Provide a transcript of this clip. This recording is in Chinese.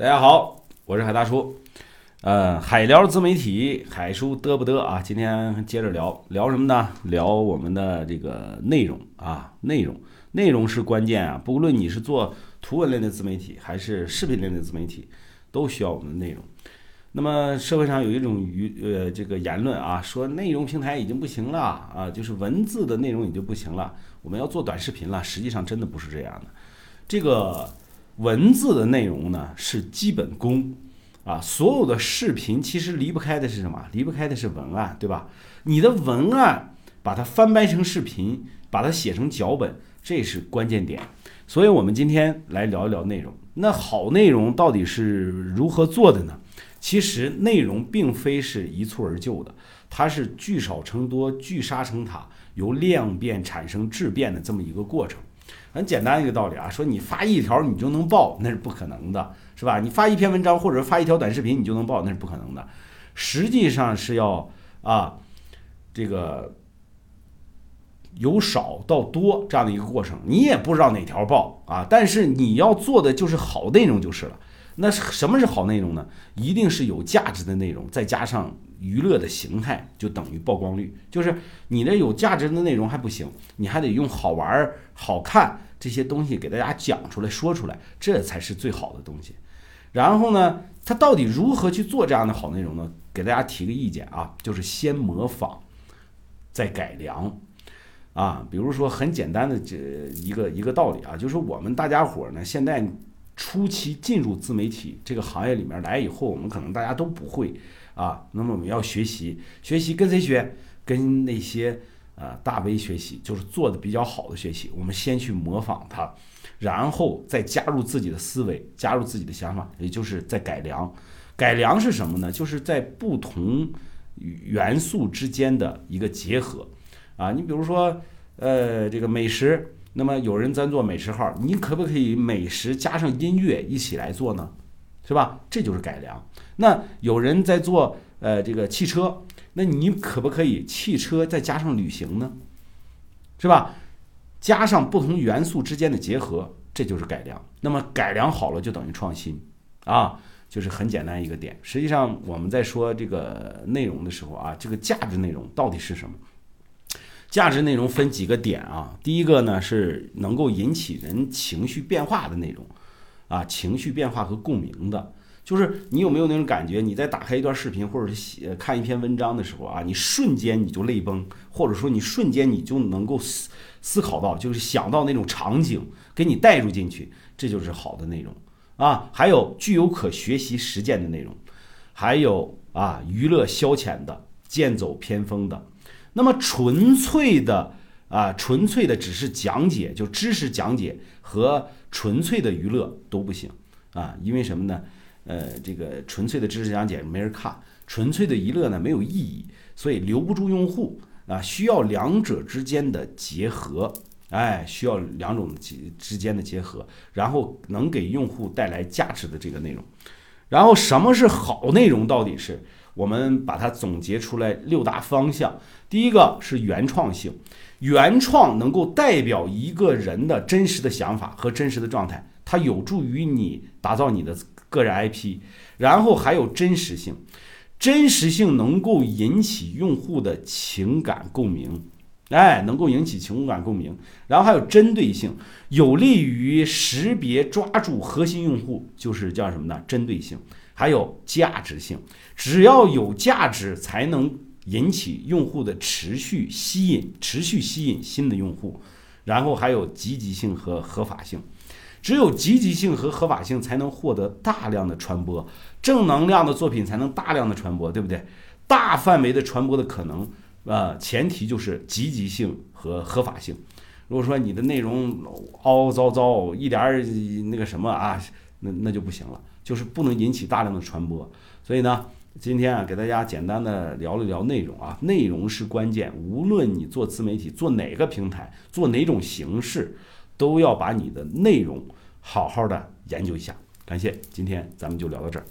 大家好，我是海大叔。呃，海聊自媒体，海叔嘚不嘚啊？今天接着聊聊什么呢？聊我们的这个内容啊，内容，内容是关键啊。不论你是做图文类的自媒体，还是视频类的自媒体，都需要我们的内容。那么社会上有一种舆呃这个言论啊，说内容平台已经不行了啊，就是文字的内容已经不行了，我们要做短视频了。实际上真的不是这样的，这个文字的内容呢是基本功啊，所有的视频其实离不开的是什么？离不开的是文案，对吧？你的文案把它翻拍成视频，把它写成脚本，这是关键点。所以我们今天来聊一聊内容。那好内容到底是如何做的呢？其实内容并非是一蹴而就的，它是聚少成多、聚沙成塔，由量变产生质变的这么一个过程。很简单一个道理啊，说你发一条你就能爆，那是不可能的，是吧？你发一篇文章或者发一条短视频你就能爆，那是不可能的。实际上是要啊，这个由少到多这样的一个过程，你也不知道哪条爆啊，但是你要做的就是好内容就是了。那什么是好内容呢？一定是有价值的内容，再加上娱乐的形态，就等于曝光率。就是你的有价值的内容还不行，你还得用好玩、好看这些东西给大家讲出来、说出来，这才是最好的东西。然后呢，他到底如何去做这样的好内容呢？给大家提个意见啊，就是先模仿，再改良。啊，比如说很简单的这一个一个道理啊，就是我们大家伙呢，现在。初期进入自媒体这个行业里面来以后，我们可能大家都不会啊。那么我们要学习，学习跟谁学？跟那些呃大 V 学习，就是做的比较好的学习。我们先去模仿他，然后再加入自己的思维，加入自己的想法，也就是在改良。改良是什么呢？就是在不同元素之间的一个结合啊。你比如说，呃，这个美食。那么有人在做美食号，你可不可以美食加上音乐一起来做呢？是吧？这就是改良。那有人在做呃这个汽车，那你可不可以汽车再加上旅行呢？是吧？加上不同元素之间的结合，这就是改良。那么改良好了就等于创新啊，就是很简单一个点。实际上我们在说这个内容的时候啊，这个价值内容到底是什么？价值内容分几个点啊？第一个呢是能够引起人情绪变化的内容，啊，情绪变化和共鸣的，就是你有没有那种感觉？你在打开一段视频或者是写看一篇文章的时候啊，你瞬间你就泪崩，或者说你瞬间你就能够思思考到，就是想到那种场景，给你带入进去，这就是好的内容啊。还有具有可学习实践的内容，还有啊娱乐消遣的、剑走偏锋的。那么纯粹的啊，纯粹的只是讲解，就知识讲解和纯粹的娱乐都不行啊，因为什么呢？呃，这个纯粹的知识讲解没人看，纯粹的娱乐呢没有意义，所以留不住用户啊，需要两者之间的结合，哎，需要两种之之间的结合，然后能给用户带来价值的这个内容。然后什么是好内容？到底是？我们把它总结出来六大方向。第一个是原创性，原创能够代表一个人的真实的想法和真实的状态，它有助于你打造你的个人 IP。然后还有真实性，真实性能够引起用户的情感共鸣，哎，能够引起情感共鸣。然后还有针对性，有利于识别抓住核心用户，就是叫什么呢？针对性。还有价值性，只要有价值，才能引起用户的持续吸引，持续吸引新的用户。然后还有积极性和合法性，只有积极性和合法性，才能获得大量的传播，正能量的作品才能大量的传播，对不对？大范围的传播的可能，呃，前提就是积极性和合法性。如果说你的内容凹凹糟糟，一点儿那个什么啊，那那就不行了。就是不能引起大量的传播，所以呢，今天啊，给大家简单的聊了聊内容啊，内容是关键。无论你做自媒体，做哪个平台，做哪种形式，都要把你的内容好好的研究一下。感谢，今天咱们就聊到这儿。